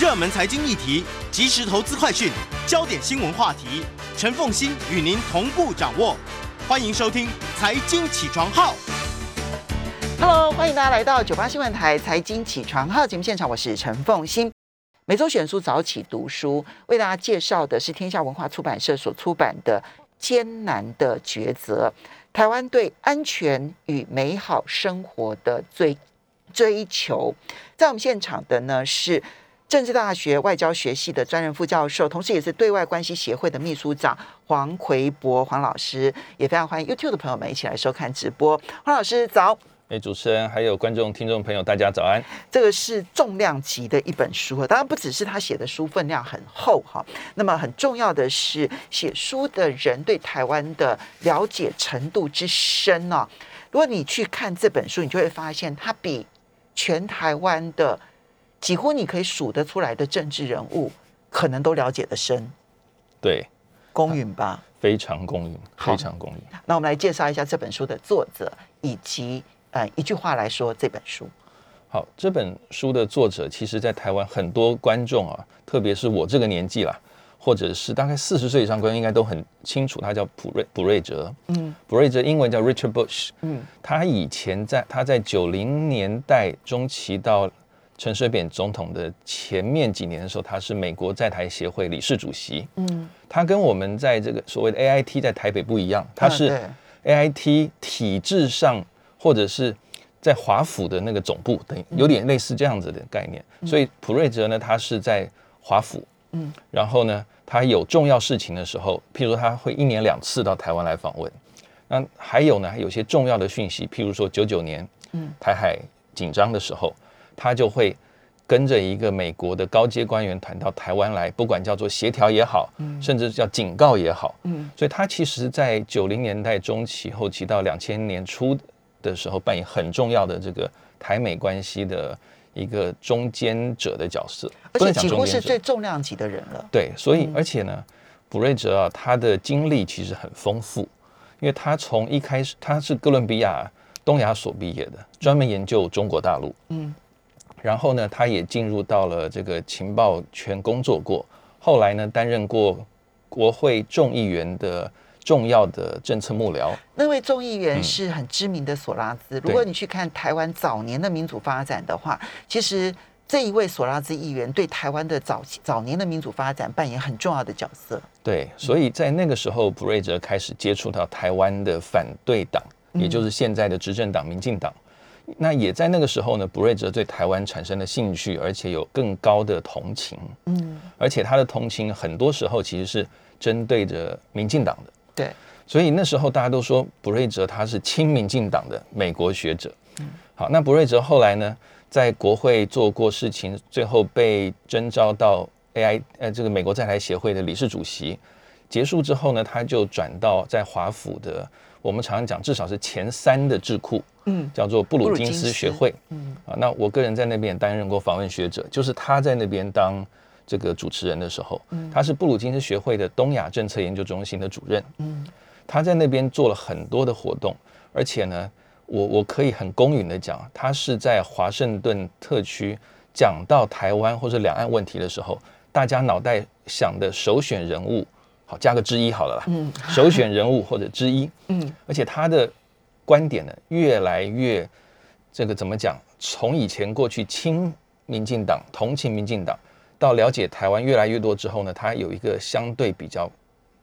热门财经议题、即时投资快讯、焦点新闻话题，陈凤欣与您同步掌握。欢迎收听《财经起床号》。Hello，欢迎大家来到九八新闻台财经起床号节目现场，我是陈凤欣。每周选书早起读书，为大家介绍的是天下文化出版社所出版的《艰难的抉择：台湾对安全与美好生活的追追求》。在我们现场的呢是政治大学外交学系的专任副教授，同时也是对外关系协会的秘书长黄奎博黄老师，也非常欢迎 YouTube 的朋友们一起来收看直播。黄老师早。哎，主持人还有观众、听众朋友，大家早安。这个是重量级的一本书，当然不只是他写的书分量很厚哈，那么很重要的是写书的人对台湾的了解程度之深呢、如果你去看这本书，你就会发现它比全台湾的几乎你可以数得出来的政治人物，可能都了解的深，对，公允吧？非常公允，非常公允。那我们来介绍一下这本书的作者，以及呃一句话来说这本书。好，这本书的作者，其实在台湾很多观众啊，特别是我这个年纪啦，或者是大概四十岁以上观众，应该都很清楚，他叫普瑞普瑞哲。嗯普瑞哲英文叫 Richard Bush。嗯他以前在他在九零年代中期到陈水扁总统的前面几年的时候，他是美国在台协会理事主席。嗯，他跟我们在这个所谓的 AIT 在台北不一样，他嗯是 AIT 体制上或者是在华府的那个总部，等于有点类似这样子的概念。所以普瑞哲呢，他是在华府，嗯，然后呢，他有重要事情的时候，譬如说他会一年两次到台湾来访问。那还有呢，有些重要的讯息，譬如说九九年，嗯，台海紧张的时候，他就会跟着一个美国的高阶官员团到台湾来，不管叫做协调也好，甚至叫警告也好，嗯。所以他其实，在九零年代中期、后期到两千年初的时候，扮演很重要的这个台美关系的一个中间者的角色，而且几乎是最重量级的人了。对，所以嗯。而且呢，卜瑞哲啊，他的经历其实很丰富，因为他从一开始他是哥伦比亚东亚所毕业的，专门研究中国大陆。嗯然后呢，他也进入到了这个情报圈工作过，后来呢，担任过国会众议员的重要的政策幕僚。那位众议员嗯是很知名的索拉兹。如果你去看台湾早年的民主发展的话，其实这一位索拉兹议员对台湾的早期早年的民主发展扮演很重要的角色。对，所以在那个时候，普瑞哲开始接触到台湾的反对党，也就是现在的执政党民进党。那也在那个时候呢，卜瑞哲对台湾产生了兴趣，而且有更高的同情，嗯，而且他的同情很多时候其实是针对着民进党的。对，所以那时候大家都说卜瑞哲他是亲民进党的美国学者。嗯好，那卜瑞哲后来呢，在国会做过事情，最后被征召到 AI 呃这个美国在台协会的理事主席。结束之后呢，他就转到在华府的，我们常常讲至少是前三的智库，嗯。叫做布鲁金斯斯学会。嗯。啊，那我个人在那边也担任过访问学者，就是他在那边当这个主持人的时候，他是布鲁金斯学会的东亚政策研究中心的主任，嗯。他在那边做了很多的活动，而且呢，我我可以很公允的讲，他是在华盛顿特区讲到台湾或者两岸问题的时候，大家脑袋想的首选人物，好加个之一好了啦，嗯首选人物或者之一，嗯而且他的观点呢，越来越这个怎么讲？从以前过去亲民进党、同情民进党，到了解台湾越来越多之后呢，他有一个相对比较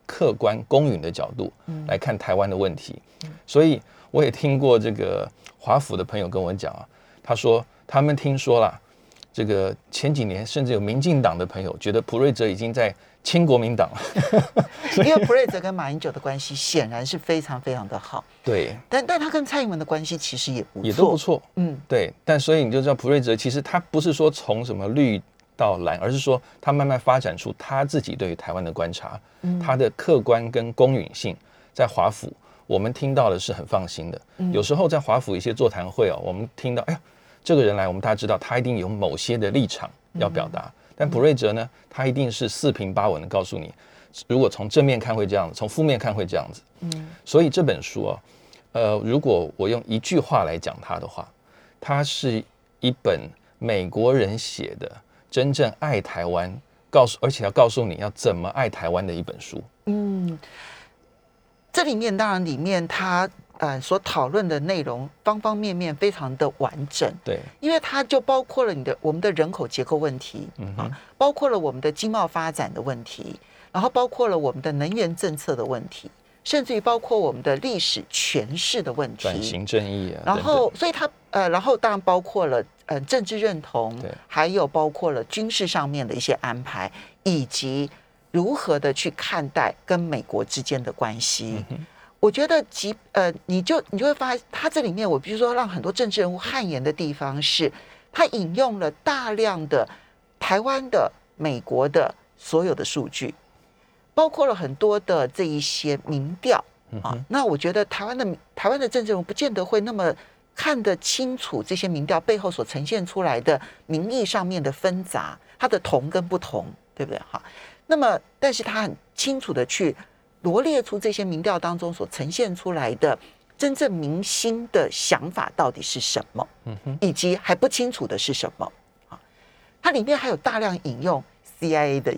客观、公允的角度来看台湾的问题。所以我也听过这个华府的朋友跟我讲啊，他说他们听说了，这个前几年甚至有民进党的朋友觉得普瑞哲已经在亲国民党。因为普瑞泽跟马英九的关系显然是非常非常的好，对，但但他跟蔡英文的关系其实也不错，也都不。错。嗯对，但所以你就知道普瑞泽其实他不是说从什么绿到蓝，而是说他慢慢发展出他自己对于台湾的观察，他的客观跟公允性，在华府我们听到的是很放心的。有时候在华府一些座谈会哦，我们听到哎呀，这个人来，我们大家知道他一定有某些的立场要表达，但普瑞哲呢，他一定是四平八稳的告诉你，如果从正面看会这样子，从负面看会这样子。嗯所以这本书啊，呃，如果我用一句话来讲它的话，它是一本美国人写的真正爱台湾，告诉而且要告诉你要怎么爱台湾的一本书。嗯，这里面当然里面它呃所讨论的内容方方面面非常的完整，对，因为它就包括了你的我们的人口结构问题，嗯啊，包括了我们的经贸发展的问题，然后包括了我们的能源政策的问题，甚至于包括我们的历史诠释的问题，转型正义啊，然等后所以它呃，然后当然包括了呃政治认同对，还有包括了军事上面的一些安排，以及如何的去看待跟美国之间的关系。嗯我觉得即呃，你就你就会发现，它这里面我比如说让很多政治人物汗颜的地方是，他引用了大量的台湾的、美国的所有的数据，包括了很多的这一些民调啊。那我觉得台湾的台湾的政治人物不见得会那么看得清楚这些民调背后所呈现出来的民意上面的纷杂，它的同跟不同，对不对？哈，那么但是他很清楚的去罗列出这些民调当中所呈现出来的真正民心的想法到底是什么，嗯哼，以及还不清楚的是什么啊？它里面还有大量引用 CIA 的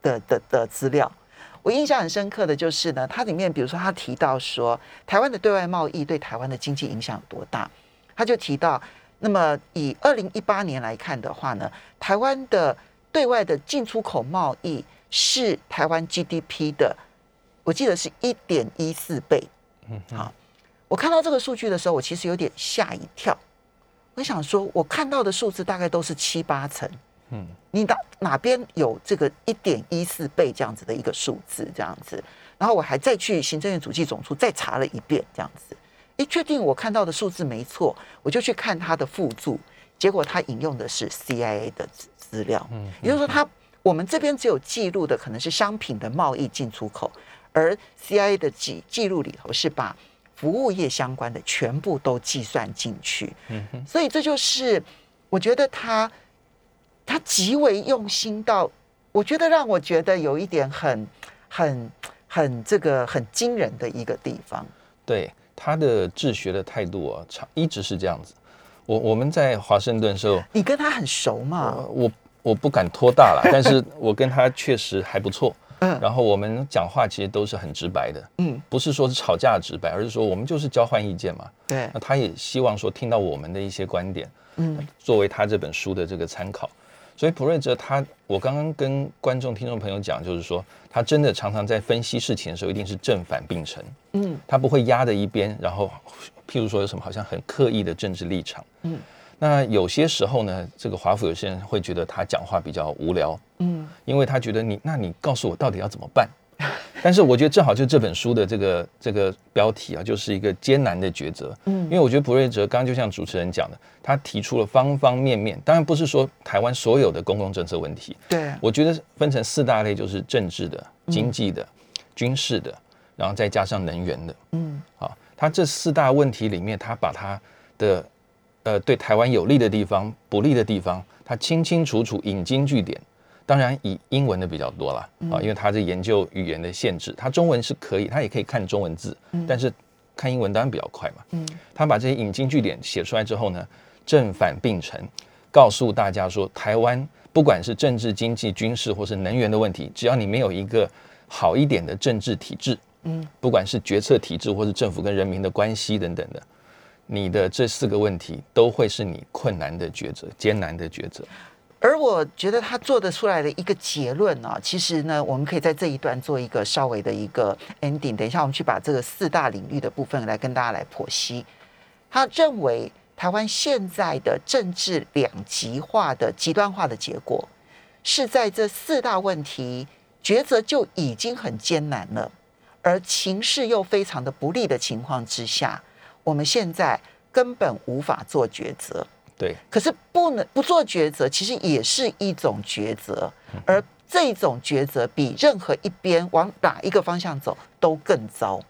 的的的资料。我印象很深刻的就是呢，它里面比如说他提到说，台湾的对外贸易对台湾的经济影响有多大，他就提到，那么以二零一八年来看的话呢，台湾的对外的进出口贸易是台湾 GDP 的，我记得是一点一四倍。嗯好，我看到这个数据的时候，我其实有点吓一跳。我想说，我看到的数字大概都是七八成。嗯，你哪哪边有这个一点一四倍这样子的一个数字这样子？然后我还再去行政院主计总处再查了一遍这样子，一，确定我看到的数字没错，我就去看它的附注，结果他引用的是 CIA 的资资料，嗯也就是说他我们这边只有记录的可能是商品的贸易进出口，而 CIA 的记记录里头是把服务业相关的全部都计算进去，嗯哼，所以这就是我觉得他他极为用心到，我觉得让我觉得有一点很很很这个很惊人的一个地方。对他的治学的态度啊，长一直是这样子。我我们在华盛顿的时候，你跟他很熟嘛？呃我我不敢托大了，但是我跟他确实还不错。嗯。然后我们讲话其实都是很直白的，嗯，不是说是吵架直白，而是说我们就是交换意见嘛。对。那，他也希望说听到我们的一些观点，嗯。作为他这本书的这个参考。所以普瑞哲他，我刚刚跟观众、听众朋友讲，就是说他真的常常在分析事情的时候，一定是正反并陈，嗯。他不会压在一边，然后譬如说有什么好像很刻意的政治立场。嗯那有些时候呢，这个华府有些人会觉得他讲话比较无聊，嗯。因为他觉得你，那你告诉我到底要怎么办？但是我觉得正好就这本书的这个这个标题啊，就是一个艰难的抉择。嗯。因为我觉得普瑞哲刚刚就像主持人讲的，他提出了方方面面，当然不是说台湾所有的公共政策问题，对，我觉得分成四大类，就是政治的、经济的、军事的，然后再加上能源的。嗯。啊，他这四大问题里面，他把他的呃对台湾有利的地方、不利的地方，他清清楚楚引经据典。当然以英文的比较多啦，啊，因为他是研究语言的限制，他中文是可以，他也可以看中文字，但是看英文当然比较快嘛。嗯他把这些引经据典写出来之后呢，正反并陈，告诉大家说，台湾不管是政治、经济、军事或是能源的问题，只要你没有一个好一点的政治体制，嗯不管是决策体制或是政府跟人民的关系等等的，你的这四个问题都会是你困难的抉择、艰难的抉择。而我觉得他做得出来的一个结论呢、其实呢，我们可以在这一段做一个稍微的一个 ending。等一下，我们去把这个四大领域的部分来跟大家来剖析。他认为台湾现在的政治两极化的极端化的结果，是在这四大问题抉择就已经很艰难了，而情势又非常的不利的情况之下，我们现在根本无法做抉择。对，可是不能不做抉择，其实也是一种抉择，而这种抉择比任何一边往哪一个方向走都更糟。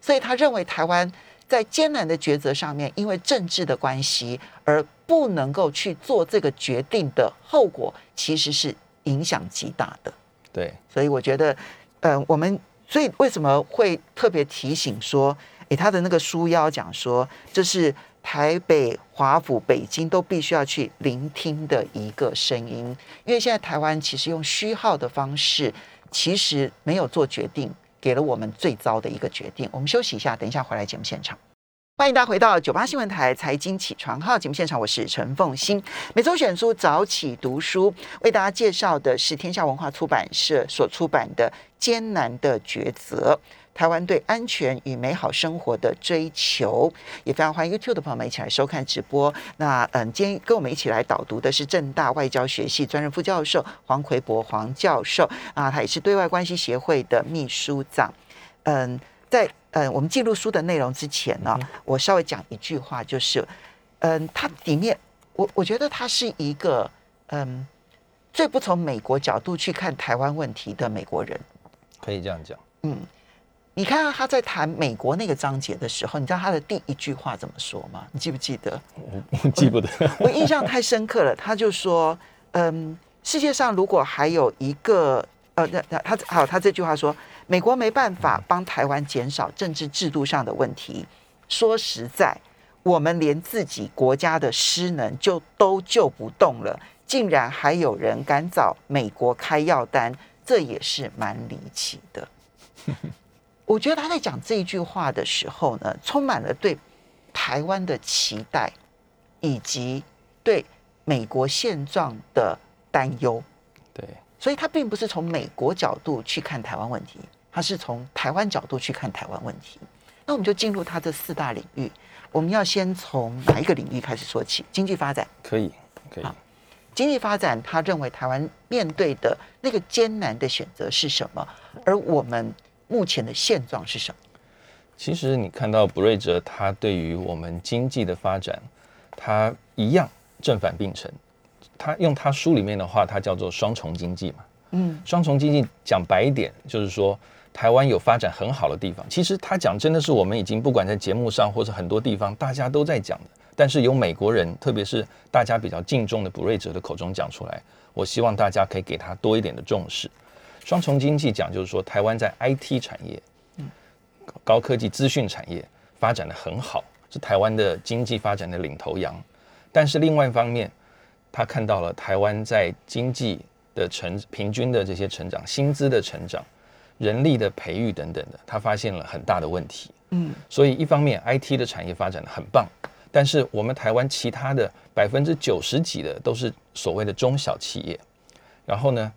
所以他认为台湾在艰难的抉择上面，因为政治的关系而不能够去做这个决定的后果，其实是影响极大的。对，所以我觉得，呃，我们所以为什么会特别提醒说，诶，他的那个书腰讲说，这是台北、华府、北京都必须要去聆听的一个声音。因为现在台湾其实用虚号的方式，其实没有做决定，给了我们最糟的一个决定。我们休息一下，等一下回来节目现场。欢迎大家回到九八新闻台财经起床号节目现场，我是陈凤欣。每周选书早起读书，为大家介绍的是天下文化出版社所出版的《艰难的抉择：台湾对安全与美好生活的追求》。也非常欢迎 YouTube 的朋友们一起来收看直播。那嗯，今天跟我们一起来导读的是正大外交学系专任副教授黄奎博黄教授啊，他也是对外关系协会的秘书长。嗯，在嗯，我们进入书的内容之前呢，我稍微讲一句话，就是，嗯，它里面，我我觉得他是一个，嗯，最不从美国角度去看台湾问题的美国人，可以这样讲。嗯，你看他在谈美国那个章节的时候，你知道他的第一句话怎么说吗？你记不记得？我记不得，我印象太深刻了。他就说，嗯，世界上如果还有一个，呃，那那他好，他这句话说。美国没办法帮台湾减少政治制度上的问题。说实在，我们连自己国家的失能就都救不动了，竟然还有人敢找美国开药单，这也是蛮离奇的。我觉得他在讲这一句话的时候呢，充满了对台湾的期待，以及对美国现状的担忧。对，所以他并不是从美国角度去看台湾问题。他是从台湾角度去看台湾问题，那我们就进入他这四大领域。我们要先从哪一个领域开始说起？经济发展可以，可以。经济发展，他认为台湾面对的那个艰难的选择是什么？而我们目前的现状是什么？其实你看到布瑞哲，他对于我们经济的发展，他一样正反并成。他用他书里面的话，他叫做双重经济嘛。嗯，双重经济讲白一点，就是说。台湾有发展很好的地方，其实他讲真的是我们已经不管在节目上或者很多地方大家都在讲的，但是由美国人，特别是大家比较敬重的卜瑞哲的口中讲出来，我希望大家可以给他多一点的重视。双重经济讲就是说，台湾在 IT 产业、高科技资讯产业发展的很好，是台湾的经济发展的领头羊。但是另外一方面，他看到了台湾在经济的成平均的这些成长、薪资的成长。人力的培育等等的，他发现了很大的问题。嗯，所以一方面 IT 的产业发展的很棒，但是我们台湾其他的百分之九十几的都是所谓的中小企业，然后呢，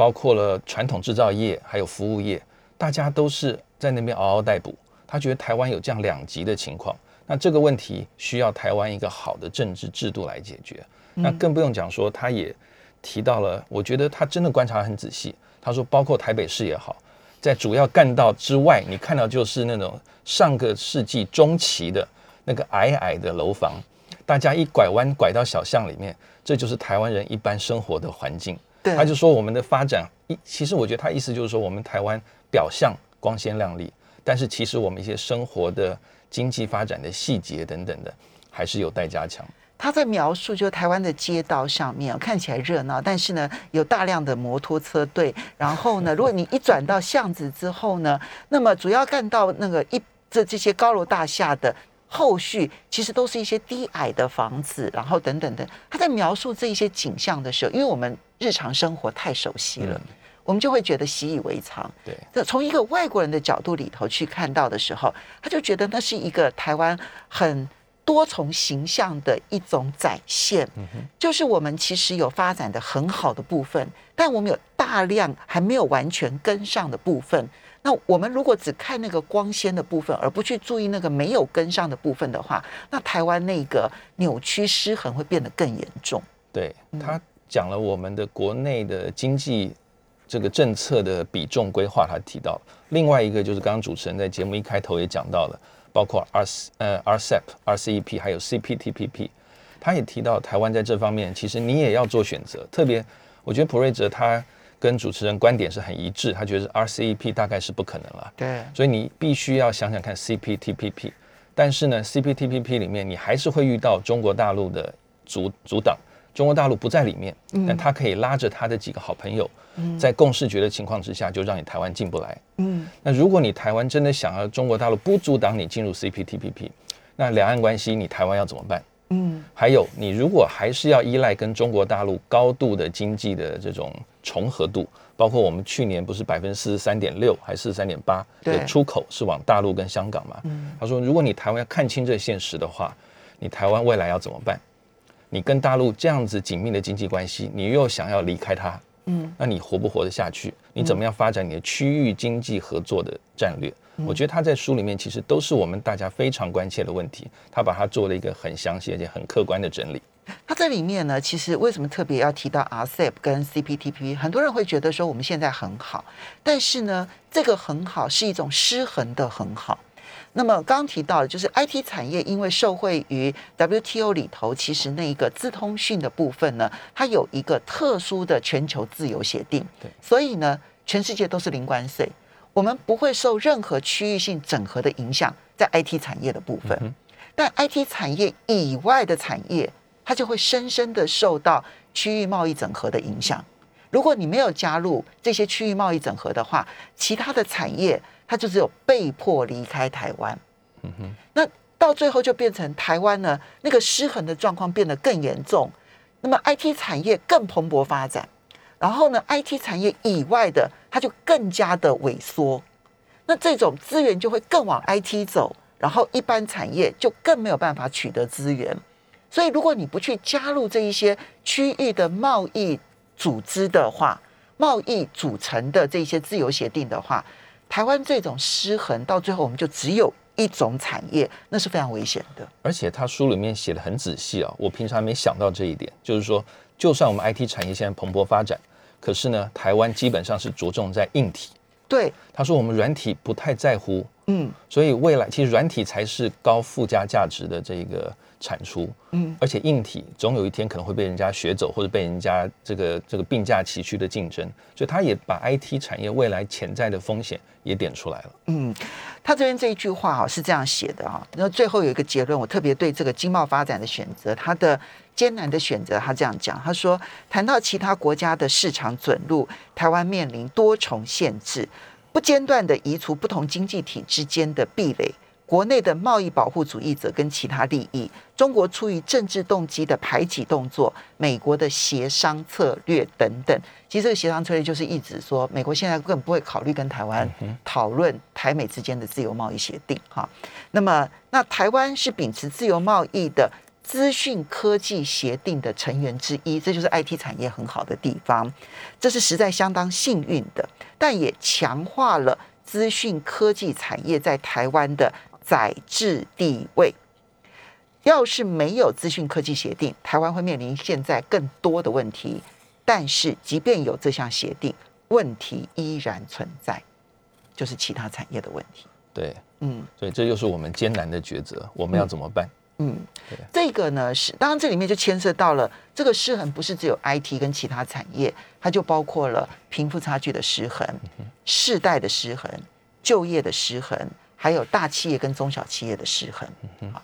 包括了传统制造业还有服务业，大家都是在那边嗷嗷待哺。他觉得台湾有这样两极的情况，那这个问题需要台湾一个好的政治制度来解决。那更不用讲说，他也提到了，我觉得他真的观察很仔细。他说，包括台北市也好。在主要干道之外，你看到就是那种上个世纪中期的那个矮矮的楼房，大家一拐弯拐到小巷里面，这就是台湾人一般生活的环境。对，他就说我们的发展，一其实我觉得他意思就是说，我们台湾表象光鲜亮丽，但是其实我们一些生活的经济发展的细节等等的，还是有待加强。他在描述，就台湾的街道上面看起来热闹，但是呢，有大量的摩托车队。然后呢，如果你一转到巷子之后呢，那么主要看到那个一这这些高楼大厦的后续，其实都是一些低矮的房子，然后等等等。他在描述这一些景象的时候，因为我们日常生活太熟悉了，我们就会觉得习以为常。对，这从一个外国人的角度里头去看到的时候，他就觉得那是一个台湾很。多重形象的一种展现，就是我们其实有发展的很好的部分，但我们有大量还没有完全跟上的部分。那我们如果只看那个光纤的部分，而不去注意那个没有跟上的部分的话，那台湾那个扭曲失衡会变得更严重。对他讲了我们的国内的经济这个政策的比重规划，他提到另外一个就是刚刚主持人在节目一开头也讲到了。包括 R 呃 RCEP、RCEP 还有 CPTPP，他也提到台湾在这方面，其实你也要做选择。特别，我觉得普瑞哲他跟主持人观点是很一致，他觉得 RCEP 大概是不可能了。对，所以你必须要想想看 CPTPP。但是呢，CPTPP 里面你还是会遇到中国大陆的阻阻挡。中国大陆不在里面，但他可以拉着他的几个好朋友，在共视觉的情况之下，就让你台湾进不来。嗯，那如果你台湾真的想要中国大陆不阻挡你进入 CPTPP，那两岸关系你台湾要怎么办？嗯还有，你如果还是要依赖跟中国大陆高度的经济的这种重合度，包括我们去年不是百分之四十三点六还是四十三点八的出口是往大陆跟香港嘛？嗯他说，如果你台湾要看清这现实的话，你台湾未来要怎么办？你跟大陆这样子紧密的经济关系，你又想要离开它，嗯那你活不活得下去？你怎么样发展你的区域经济合作的战略？我觉得他在书里面其实都是我们大家非常关切的问题，他把它做了一个很详细而且很客观的整理。它这里面呢，其实为什么特别要提到 RCEP 跟 CPTP？很多人会觉得说我们现在很好，但是呢，这个很好是一种失衡的很好。那么刚刚提到的，就是 IT 产业因为受惠于 WTO 里头，其实那一个资通讯的部分呢，它有一个特殊的全球自由协定，对所以呢，全世界都是零关税，我们不会受任何区域性整合的影响，在 IT 产业的部分。嗯但 IT 产业以外的产业，它就会深深的受到区域贸易整合的影响。如果你没有加入这些区域贸易整合的话，其他的产业它就只有被迫离开台湾。嗯哼，那到最后就变成台湾呢那个失衡的状况变得更严重，那么 IT 产业更蓬勃发展，然后呢 IT 产业以外的它就更加的萎缩，那这种资源就会更往 IT 走，然后一般产业就更没有办法取得资源。所以如果你不去加入这一些区域的贸易组织的话，贸易组成的这些自由协定的话，台湾这种失衡到最后我们就只有一种产业，那是非常危险的。而且他书里面写的很仔细啊，我平常没想到这一点，就是说，就算我们 IT 产业现在蓬勃发展，可是呢，台湾基本上是着重在硬体。对，他说我们软体不太在乎，嗯所以未来其实软体才是高附加价值的这个产出，嗯，而且硬体总有一天可能会被人家学走，或者被人家这个这个并驾齐驱的竞争，所以他也把 IT 产业未来潜在的风险也点出来了。嗯，他这边这一句话哈是这样写的哈，然后最后有一个结论，我特别对这个经贸发展的选择，他的艰难的选择，他这样讲，他说谈到其他国家的市场准入，台湾面临多重限制，不间断的移除不同经济体之间的壁垒。国内的贸易保护主义者跟其他利益，中国出于政治动机的排挤动作，美国的协商策略等等。其实这个协商策略就是一直说，美国现在根本不会考虑跟台湾讨论台美之间的自由贸易协定哈。那么，那台湾是秉持自由贸易的资讯科技协定的成员之一，这就是 IT 产业很好的地方，这是实在相当幸运的，但也强化了资讯科技产业在台湾的宰制地位。要是没有资讯科技协定，台湾会面临现在更多的问题。但是，即便有这项协定，问题依然存在，就是其他产业的问题。对，嗯所以这就是我们艰难的抉择，我们要怎么办？嗯对，这个呢是，当然这里面就牵涉到了这个失衡，不是只有 IT 跟其他产业，它就包括了贫富差距的失衡、世代的失衡、就业的失衡，还有大企业跟中小企业的失衡。啊，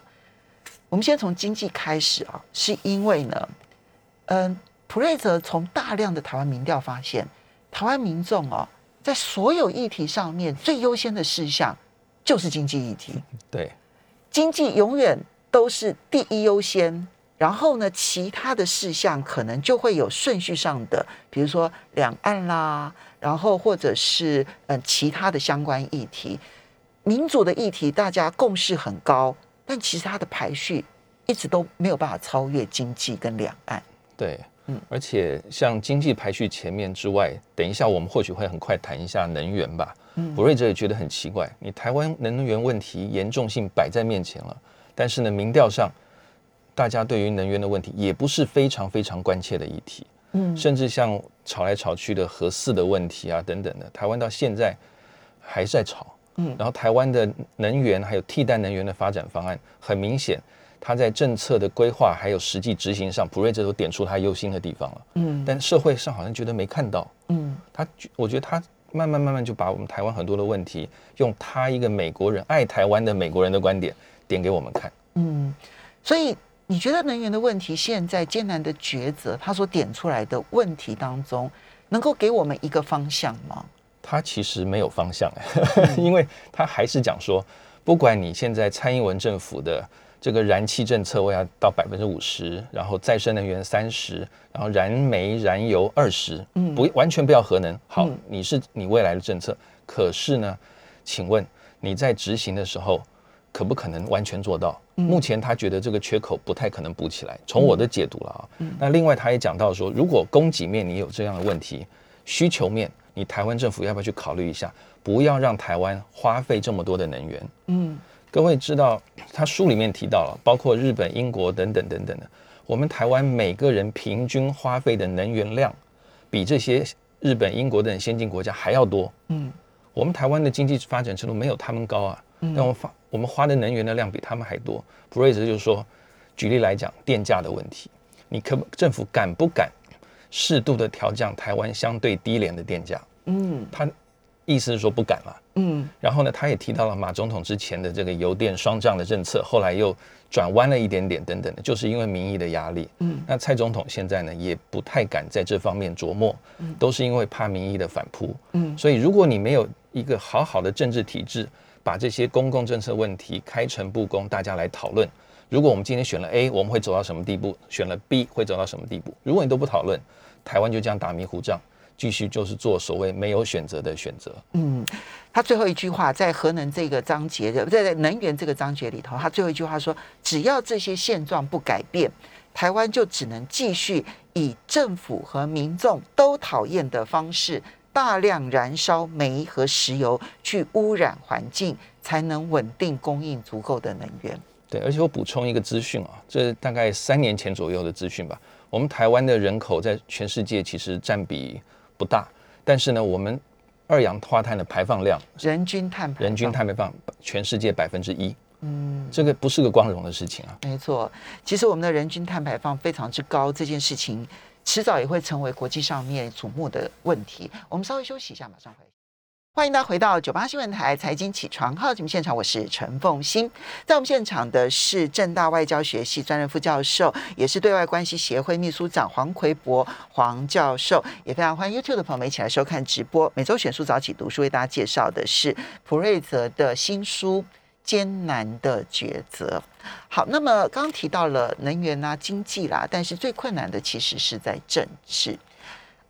我们先从经济开始啊，是因为呢，嗯，普瑞泽从大量的台湾民调发现，台湾民众哦，在所有议题上面最优先的事项就是经济议题。对，经济永远都是第一优先，然后呢，其他的事项可能就会有顺序上的，比如说两岸啦，然后或者是嗯、呃其他的相关议题，民主的议题大家共识很高，但其实它的排序一直都没有办法超越经济跟两岸。对，嗯嗯，而且像经济排序前面之外，等一下我们或许会很快谈一下能源吧。嗯博瑞哲也觉得很奇怪，你台湾能源问题严重性摆在面前了，但是呢，民调上大家对于能源的问题也不是非常非常关切的议题，嗯甚至像吵来吵去的核四的问题啊等等的，台湾到现在还在吵。嗯然后台湾的能源还有替代能源的发展方案，很明显，它在政策的规划还有实际执行上，普瑞这都点出他忧心的地方了。嗯但社会上好像觉得没看到，嗯他我觉得他慢慢慢慢就把我们台湾很多的问题，用他一个美国人爱台湾的美国人的观点点给我们看。嗯，所以你觉得能源的问题现在艰难的抉择，他所点出来的问题当中，能够给我们一个方向吗？他其实没有方向，因为他还是讲说，不管你现在蔡英文政府的这个燃气政策我要到百分之五十，然后再生能源三十，然后燃煤、燃油二十，嗯，不完全不要核能。好，你是你未来的政策，可是呢，请问你在执行的时候，可不可能完全做到？目前他觉得这个缺口不太可能补起来。从我的解读了啊，那另外他也讲到说，如果供给面你有这样的问题，需求面你台湾政府要不要去考虑一下，不要让台湾花费这么多的能源？嗯。各位知道，他书里面提到了，包括日本、英国等等等等的，我们台湾每个人平均花费的能源量，比这些日本、英国等先进国家还要多。嗯，我们台湾的经济发展程度没有他们高啊，但我发我们花的能源的量比他们还多。普瑞泽就是说，举例来讲，电价的问题，你可政府敢不敢适度的调降台湾相对低廉的电价？嗯，他。意思是说不敢了，嗯，然后呢，他也提到了马总统之前的这个油电双降的政策，后来又转弯了一点点，等等的，就是因为民意的压力，嗯，那蔡总统现在呢也不太敢在这方面琢磨，嗯，都是因为怕民意的反扑，嗯，所以如果你没有一个好好的政治体制，把这些公共政策问题开诚布公，大家来讨论，如果我们今天选了 A，我们会走到什么地步？选了 B 会走到什么地步？如果你都不讨论，台湾就这样打迷糊仗。继续就是做所谓没有选择的选择。嗯，他最后一句话在核能这个章节的，在能源这个章节里头，他最后一句话说：只要这些现状不改变，台湾就只能继续以政府和民众都讨厌的方式，大量燃烧煤和石油，去污染环境，才能稳定供应足够的能源。对，而且我补充一个资讯啊，这大概三年前左右的资讯吧。我们台湾的人口在全世界其实占比。不大，但是呢，我们二氧化碳的排放量，人均碳人均碳排放全世界百分之一，嗯，这个不是个光荣的事情啊。没错，其实我们的人均碳排放非常之高，这件事情迟早也会成为国际上面瞩目的问题。我们稍微休息一下，马上回。欢迎大家回到九八新闻台财经起床号节目现场，我是陈凤欣。在我们现场的是正大外交学系专任副教授，也是对外关系协会秘书长黄奎博黄教授。也非常欢迎 YouTube 的朋友们一起来收看直播。每周选书早起读书为大家介绍的是普瑞泽的新书《艰难的抉择》。好，那么刚刚提到了能源啊、经济啦，但是最困难的其实是在政治。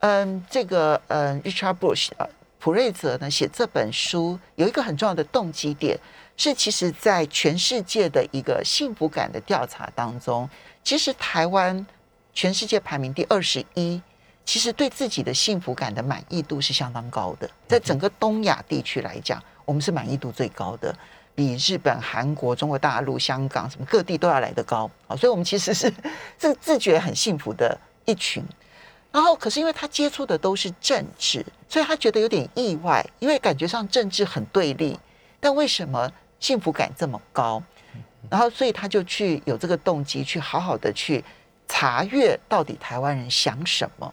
嗯，这个嗯，Richard Bush 啊。普瑞泽呢写这本书有一个很重要的动机点，是其实在全世界的一个幸福感的调查当中，其实台湾全世界排名第二十一，其实对自己的幸福感的满意度是相当高的，在整个东亚地区来讲，我们是满意度最高的，比日本、韩国、中国大陆、香港什么各地都要来得高。啊，所以我们其实是 自自觉很幸福的一群。然后，可是因为他接触的都是政治，所以他觉得有点意外，因为感觉上政治很对立，但为什么幸福感这么高？然后，所以他就去有这个动机，去好好的去查阅到底台湾人想什么。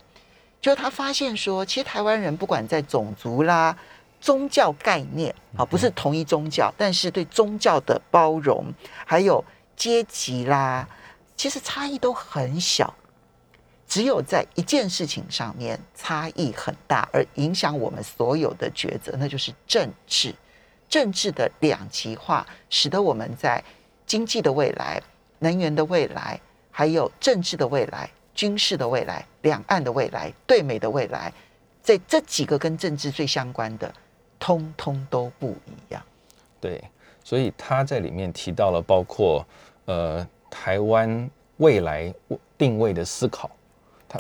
就他发现说，其实台湾人不管在种族啦、宗教概念啊，不是同一宗教，但是对宗教的包容，还有阶级啦，其实差异都很小。只有在一件事情上面差异很大，而影响我们所有的抉择，那就是政治。政治的两极化，使得我们在经济的未来、能源的未来，还有政治的未来、军事的未来、两岸的未来、对美的未来，在这几个跟政治最相关的，通通都不一样。对，所以他在里面提到了包括呃台湾未来定位的思考。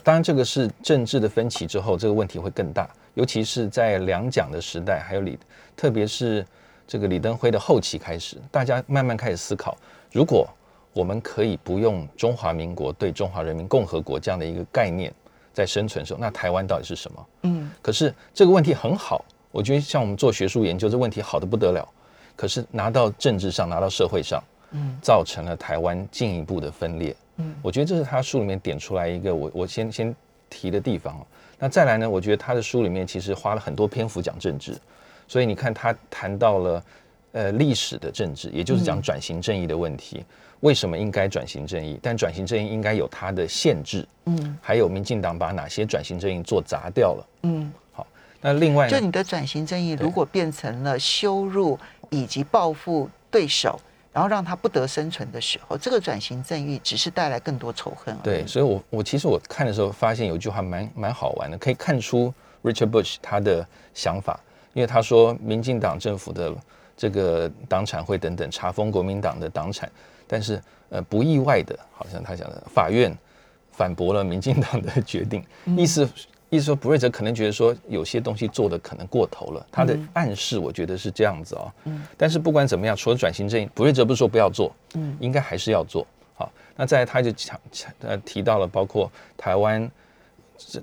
当然，这个是政治的分歧之后，这个问题会更大。尤其是在两蒋的时代，还有李，特别是这个李登辉的后期开始，大家慢慢开始思考：如果我们可以不用中华民国对中华人民共和国这样的一个概念在生存的时候，那台湾到底是什么？嗯。可是这个问题很好，我觉得像我们做学术研究，这问题好的不得了。可是拿到政治上，拿到社会上，嗯，造成了台湾进一步的分裂。嗯，我觉得这是他书里面点出来一个我我先先提的地方。那再来呢？我觉得他的书里面其实花了很多篇幅讲政治，所以你看他谈到了呃历史的政治，也就是讲转型正义的问题。为什么应该转型正义？但转型正义应该有它的限制。嗯，还有民进党把哪些转型正义做砸掉了？嗯，好。那另外，就你的转型正义如果变成了羞辱以及报复对手。然后让他不得生存的时候，这个转型正义只是带来更多仇恨。对，所以我我其实我看的时候发现有一句话蛮蛮好玩的，可以看出 Richard Bush 他的想法，因为他说民进党政府的这个党产会等等查封国民党的党产，但是呃不意外的，好像他讲的法院反驳了民进党的决定，意思。意思说，布瑞泽可能觉得说有些东西做的可能过头了，他的暗示我觉得是这样子哦。嗯。但是不管怎么样，除了转型正义，布瑞泽不是说不要做，嗯，应该还是要做。好，那再他就强强呃提到了包括台湾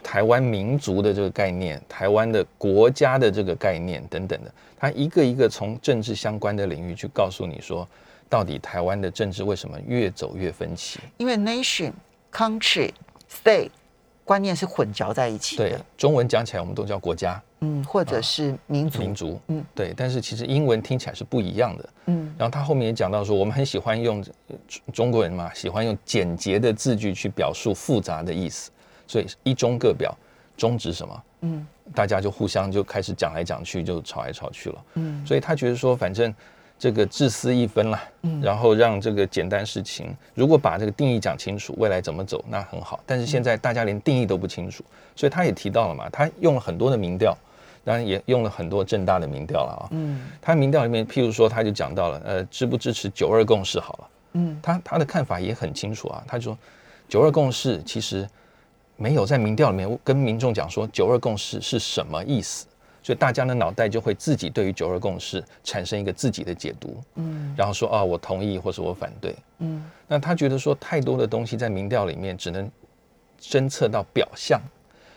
台湾民族的这个概念，台湾的国家的这个概念等等的，他一个一个从政治相关的领域去告诉你说，到底台湾的政治为什么越走越分歧？因为 nation country state。观念是混淆在一起的。对，中文讲起来我们都叫国家，嗯，或者是民族，民族，嗯，对。但是其实英文听起来是不一样的，嗯。然后他后面也讲到说，我们很喜欢用中国人嘛，喜欢用简洁的字句去表述复杂的意思，所以一中各表，中指什么？嗯，大家就互相就开始讲来讲去，就吵来吵去了，嗯。所以他觉得说，反正。这个自私一分了，嗯，然后让这个简单事情，如果把这个定义讲清楚，未来怎么走那很好。但是现在大家连定义都不清楚，所以他也提到了嘛，他用了很多的民调，当然也用了很多正大的民调了啊。嗯，他民调里面，譬如说，他就讲到了，呃，支不支持九二共识好了。嗯，他他的看法也很清楚啊，他就说九二共识其实没有在民调里面跟民众讲说九二共识是什么意思。所以大家的脑袋就会自己对于九二共识产生一个自己的解读，嗯，然后说啊，我同意或是我反对，嗯，那他觉得说太多的东西在民调里面只能侦测到表象，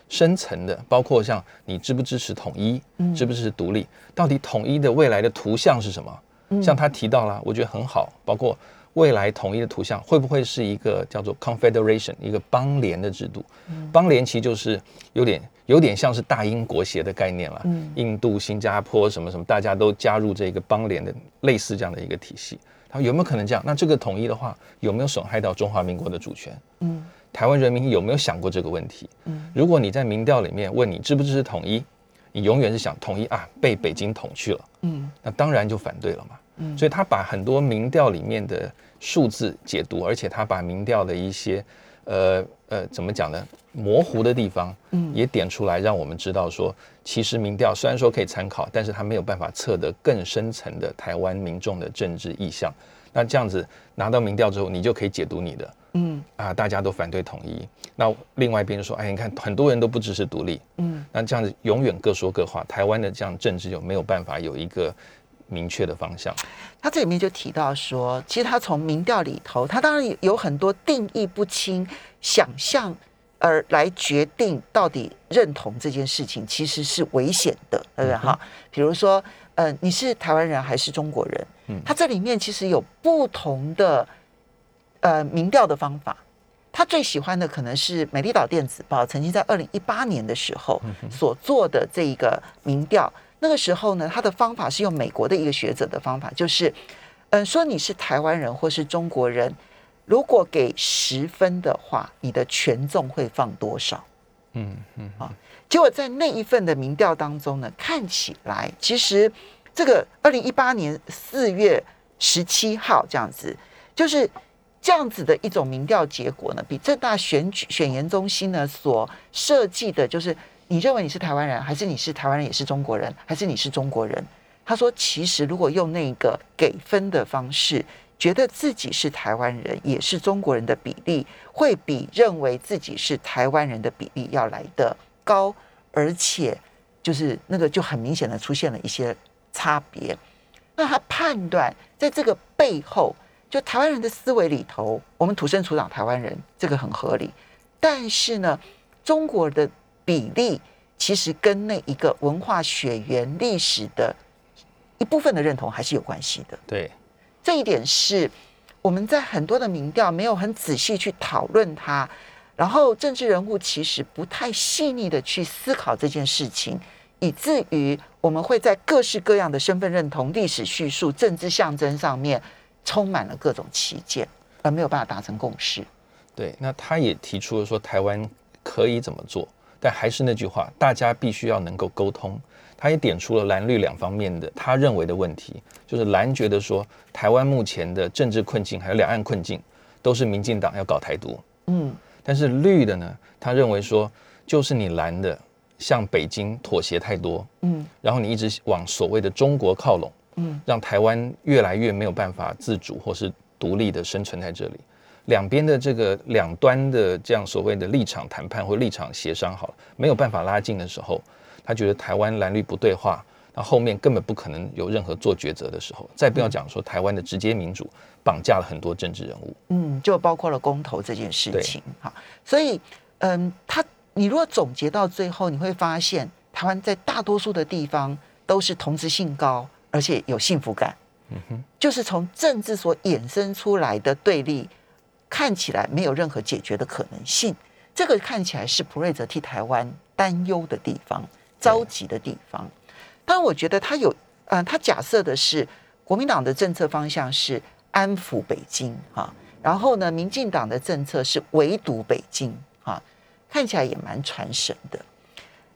深层的包括像你支不支持统一，支不支持独立，到底统一的未来的图像是什么？像他提到了，我觉得很好，包括。未来统一的图像会不会是一个叫做 confederation 一个邦联的制度？邦联其实就是有点有点像是大英国协的概念了。印度、新加坡什么什么，大家都加入这个邦联的类似这样的一个体系。他有没有可能这样？那这个统一的话，有没有损害到中华民国的主权？嗯，台湾人民有没有想过这个问题？嗯，如果你在民调里面问你支不支持统一，你永远是想统一啊，被北京统去了。嗯，那当然就反对了嘛。嗯，所以他把很多民调里面的数字解读，而且他把民调的一些，呃呃，怎么讲呢？模糊的地方，嗯，也点出来，让我们知道说，其实民调虽然说可以参考，但是他没有办法测得更深层的台湾民众的政治意向。那这样子拿到民调之后，你就可以解读你的，嗯，啊，大家都反对统一，那另外一边说，哎，你看很多人都不支持独立，嗯，那这样子永远各说各话，台湾的这样政治就没有办法有一个。明确的方向，他这里面就提到说，其实他从民调里头，他当然有很多定义不清、想象而来决定到底认同这件事情，其实是危险的，对不对？哈，比如说，呃，你是台湾人还是中国人？嗯，他这里面其实有不同的呃民调的方法，他最喜欢的可能是美丽岛电子报曾经在二零一八年的时候所做的这一个民调。那个时候呢，他的方法是用美国的一个学者的方法，就是，嗯，说你是台湾人或是中国人，如果给十分的话，你的权重会放多少？嗯嗯啊，结果在那一份的民调当中呢，看起来其实这个二零一八年四月十七号这样子，就是这样子的一种民调结果呢，比正大选举选言中心呢所设计的，就是。你认为你是台湾人，还是你是台湾人也是中国人，还是你是中国人？他说，其实如果用那个给分的方式，觉得自己是台湾人也是中国人的比例，会比认为自己是台湾人的比例要来的高，而且就是那个就很明显的出现了一些差别。那他判断在这个背后，就台湾人的思维里头，我们土生土长台湾人，这个很合理。但是呢，中国的。比例其实跟那一个文化血缘历史的一部分的认同还是有关系的。对，这一点是我们在很多的民调没有很仔细去讨论它，然后政治人物其实不太细腻的去思考这件事情，以至于我们会在各式各样的身份认同、历史叙述、政治象征上面充满了各种旗舰，而没有办法达成共识。对，那他也提出了说台湾可以怎么做。但还是那句话，大家必须要能够沟通。他也点出了蓝绿两方面的他认为的问题，就是蓝觉得说台湾目前的政治困境还有两岸困境都是民进党要搞台独，嗯但是绿的呢，他认为说就是你蓝的向北京妥协太多，嗯然后你一直往所谓的中国靠拢，嗯让台湾越来越没有办法自主或是独立的生存在这里。两边的这个两端的这样所谓的立场谈判或立场协商好了，没有办法拉近的时候，他觉得台湾蓝绿不对话，那后面根本不可能有任何做抉择的时候。再不要讲说台湾的直接民主绑架了很多政治人物，嗯，就包括了公投这件事情哈。所以，嗯，他你如果总结到最后，你会发现台湾在大多数的地方都是同质性高，而且有幸福感。嗯哼，就是从政治所衍生出来的对立，看起来没有任何解决的可能性。这个看起来是普瑞泽替台湾担忧的地方、着急的地方。但我觉得他有，呃，他假设的是国民党的政策方向是安抚北京哈、然后呢，民进党的政策是围堵北京啊，看起来也蛮传神的。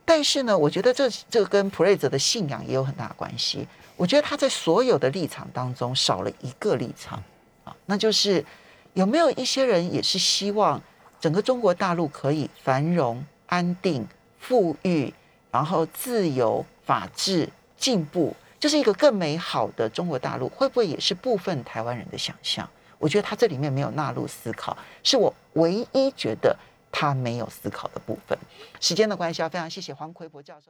但是呢，我觉得这这跟普瑞泽的信仰也有很大关系。我觉得他在所有的立场当中少了一个立场啊，那就是有没有一些人也是希望整个中国大陆可以繁荣、安定、富裕，然后自由、法治、进步，就是一个更美好的中国大陆，会不会也是部分台湾人的想象？我觉得他这里面没有纳入思考，是我唯一觉得他没有思考的部分。时间的关系，要非常谢谢黄奎博教授。